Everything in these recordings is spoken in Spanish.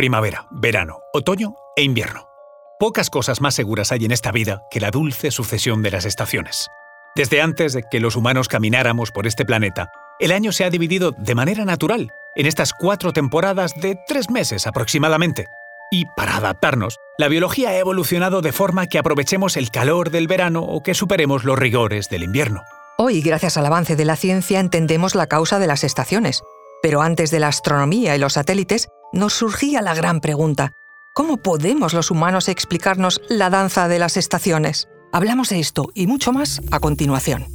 Primavera, verano, otoño e invierno. Pocas cosas más seguras hay en esta vida que la dulce sucesión de las estaciones. Desde antes de que los humanos camináramos por este planeta, el año se ha dividido de manera natural en estas cuatro temporadas de tres meses aproximadamente. Y para adaptarnos, la biología ha evolucionado de forma que aprovechemos el calor del verano o que superemos los rigores del invierno. Hoy, gracias al avance de la ciencia, entendemos la causa de las estaciones. Pero antes de la astronomía y los satélites, nos surgía la gran pregunta, ¿cómo podemos los humanos explicarnos la danza de las estaciones? Hablamos de esto y mucho más a continuación.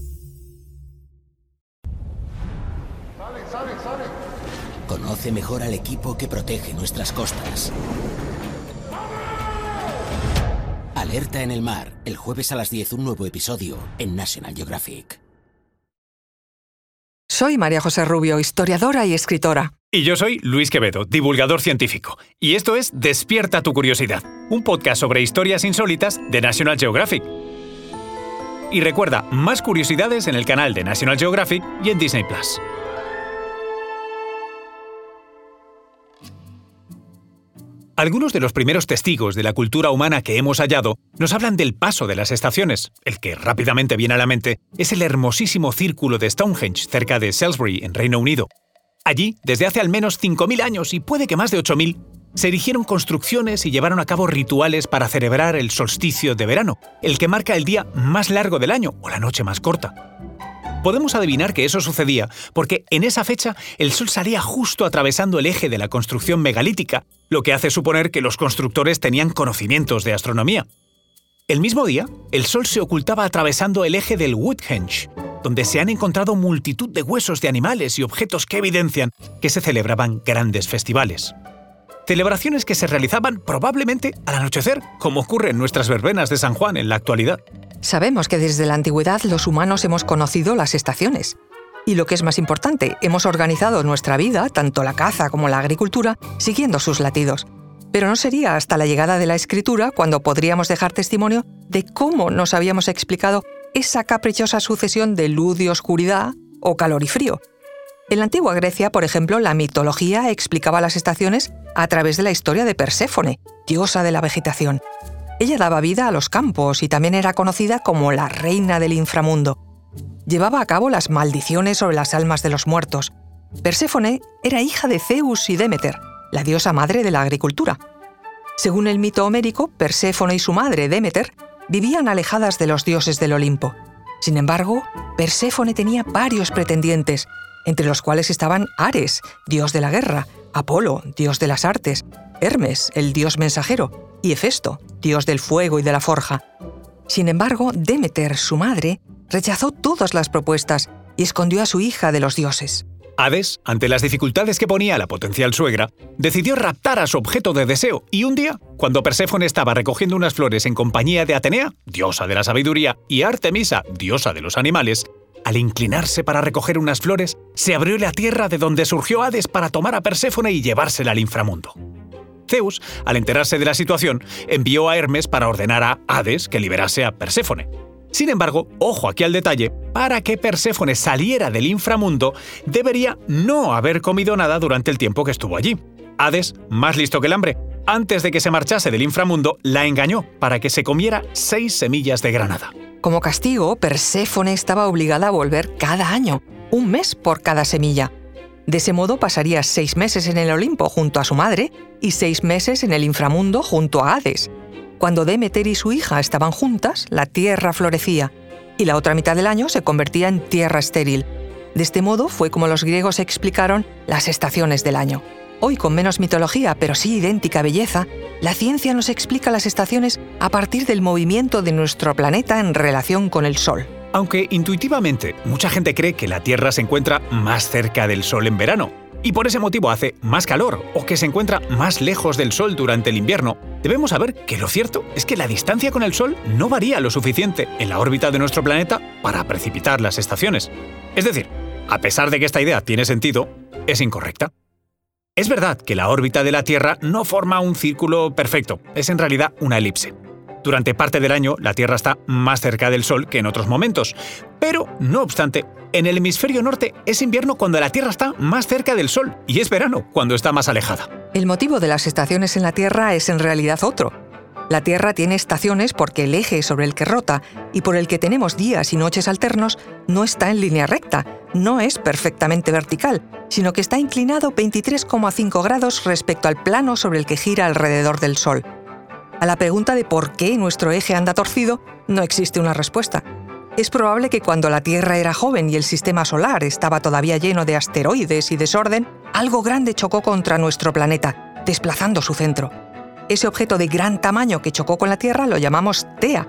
Conoce mejor al equipo que protege nuestras costas. Alerta en el mar, el jueves a las 10 un nuevo episodio en National Geographic. Soy María José Rubio, historiadora y escritora. Y yo soy Luis Quevedo, divulgador científico. Y esto es Despierta tu curiosidad, un podcast sobre historias insólitas de National Geographic. Y recuerda, más curiosidades en el canal de National Geographic y en Disney Plus. Algunos de los primeros testigos de la cultura humana que hemos hallado nos hablan del paso de las estaciones. El que rápidamente viene a la mente es el hermosísimo círculo de Stonehenge, cerca de Salisbury, en Reino Unido. Allí, desde hace al menos 5.000 años y puede que más de 8.000, se erigieron construcciones y llevaron a cabo rituales para celebrar el solsticio de verano, el que marca el día más largo del año o la noche más corta. Podemos adivinar que eso sucedía porque en esa fecha el Sol salía justo atravesando el eje de la construcción megalítica lo que hace suponer que los constructores tenían conocimientos de astronomía. El mismo día, el Sol se ocultaba atravesando el eje del Woodhenge, donde se han encontrado multitud de huesos de animales y objetos que evidencian que se celebraban grandes festivales. Celebraciones que se realizaban probablemente al anochecer, como ocurre en nuestras verbenas de San Juan en la actualidad. Sabemos que desde la antigüedad los humanos hemos conocido las estaciones, y lo que es más importante, hemos organizado nuestra vida, tanto la caza como la agricultura, siguiendo sus latidos. Pero no sería hasta la llegada de la escritura cuando podríamos dejar testimonio de cómo nos habíamos explicado esa caprichosa sucesión de luz y oscuridad o calor y frío. En la antigua Grecia, por ejemplo, la mitología explicaba las estaciones a través de la historia de Perséfone, diosa de la vegetación. Ella daba vida a los campos y también era conocida como la reina del inframundo llevaba a cabo las maldiciones sobre las almas de los muertos. Perséfone era hija de Zeus y Demeter, la diosa madre de la agricultura. Según el mito homérico, Perséfone y su madre, Demeter, vivían alejadas de los dioses del Olimpo. Sin embargo, Perséfone tenía varios pretendientes, entre los cuales estaban Ares, dios de la guerra, Apolo, dios de las artes, Hermes, el dios mensajero, y Hefesto, dios del fuego y de la forja. Sin embargo, Demeter, su madre, rechazó todas las propuestas y escondió a su hija de los dioses. Hades, ante las dificultades que ponía la potencial suegra, decidió raptar a su objeto de deseo y un día, cuando Perséfone estaba recogiendo unas flores en compañía de Atenea, diosa de la sabiduría, y Artemisa, diosa de los animales, al inclinarse para recoger unas flores, se abrió la tierra de donde surgió Hades para tomar a Perséfone y llevársela al inframundo. Zeus, al enterarse de la situación, envió a Hermes para ordenar a Hades que liberase a Perséfone. Sin embargo, ojo aquí al detalle, para que Perséfone saliera del inframundo, debería no haber comido nada durante el tiempo que estuvo allí. Hades, más listo que el hambre, antes de que se marchase del inframundo, la engañó para que se comiera seis semillas de granada. Como castigo, Perséfone estaba obligada a volver cada año, un mes por cada semilla. De ese modo pasaría seis meses en el Olimpo junto a su madre y seis meses en el inframundo junto a Hades. Cuando Demeter y su hija estaban juntas, la tierra florecía y la otra mitad del año se convertía en tierra estéril. De este modo fue como los griegos explicaron las estaciones del año. Hoy con menos mitología, pero sí idéntica belleza, la ciencia nos explica las estaciones a partir del movimiento de nuestro planeta en relación con el Sol. Aunque intuitivamente mucha gente cree que la Tierra se encuentra más cerca del Sol en verano, y por ese motivo hace más calor o que se encuentra más lejos del Sol durante el invierno, debemos saber que lo cierto es que la distancia con el Sol no varía lo suficiente en la órbita de nuestro planeta para precipitar las estaciones. Es decir, a pesar de que esta idea tiene sentido, es incorrecta. Es verdad que la órbita de la Tierra no forma un círculo perfecto, es en realidad una elipse. Durante parte del año, la Tierra está más cerca del Sol que en otros momentos. Pero, no obstante, en el hemisferio norte es invierno cuando la Tierra está más cerca del Sol y es verano cuando está más alejada. El motivo de las estaciones en la Tierra es en realidad otro. La Tierra tiene estaciones porque el eje sobre el que rota y por el que tenemos días y noches alternos no está en línea recta, no es perfectamente vertical, sino que está inclinado 23,5 grados respecto al plano sobre el que gira alrededor del Sol. A la pregunta de por qué nuestro eje anda torcido, no existe una respuesta. Es probable que cuando la Tierra era joven y el sistema solar estaba todavía lleno de asteroides y desorden, algo grande chocó contra nuestro planeta, desplazando su centro. Ese objeto de gran tamaño que chocó con la Tierra lo llamamos TEA.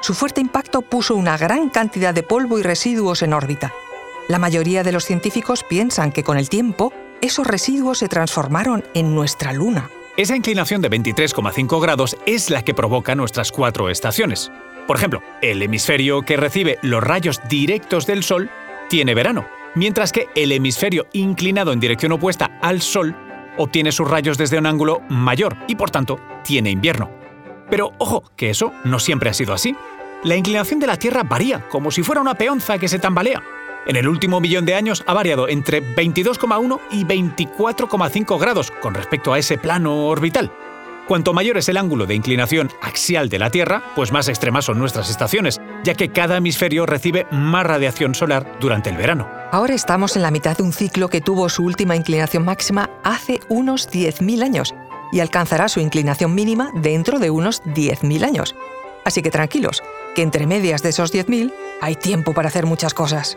Su fuerte impacto puso una gran cantidad de polvo y residuos en órbita. La mayoría de los científicos piensan que con el tiempo, esos residuos se transformaron en nuestra Luna. Esa inclinación de 23,5 grados es la que provoca nuestras cuatro estaciones. Por ejemplo, el hemisferio que recibe los rayos directos del Sol tiene verano, mientras que el hemisferio inclinado en dirección opuesta al Sol obtiene sus rayos desde un ángulo mayor y por tanto tiene invierno. Pero ojo, que eso no siempre ha sido así. La inclinación de la Tierra varía, como si fuera una peonza que se tambalea. En el último millón de años ha variado entre 22,1 y 24,5 grados con respecto a ese plano orbital. Cuanto mayor es el ángulo de inclinación axial de la Tierra, pues más extremas son nuestras estaciones, ya que cada hemisferio recibe más radiación solar durante el verano. Ahora estamos en la mitad de un ciclo que tuvo su última inclinación máxima hace unos 10.000 años y alcanzará su inclinación mínima dentro de unos 10.000 años. Así que tranquilos, que entre medias de esos 10.000 hay tiempo para hacer muchas cosas.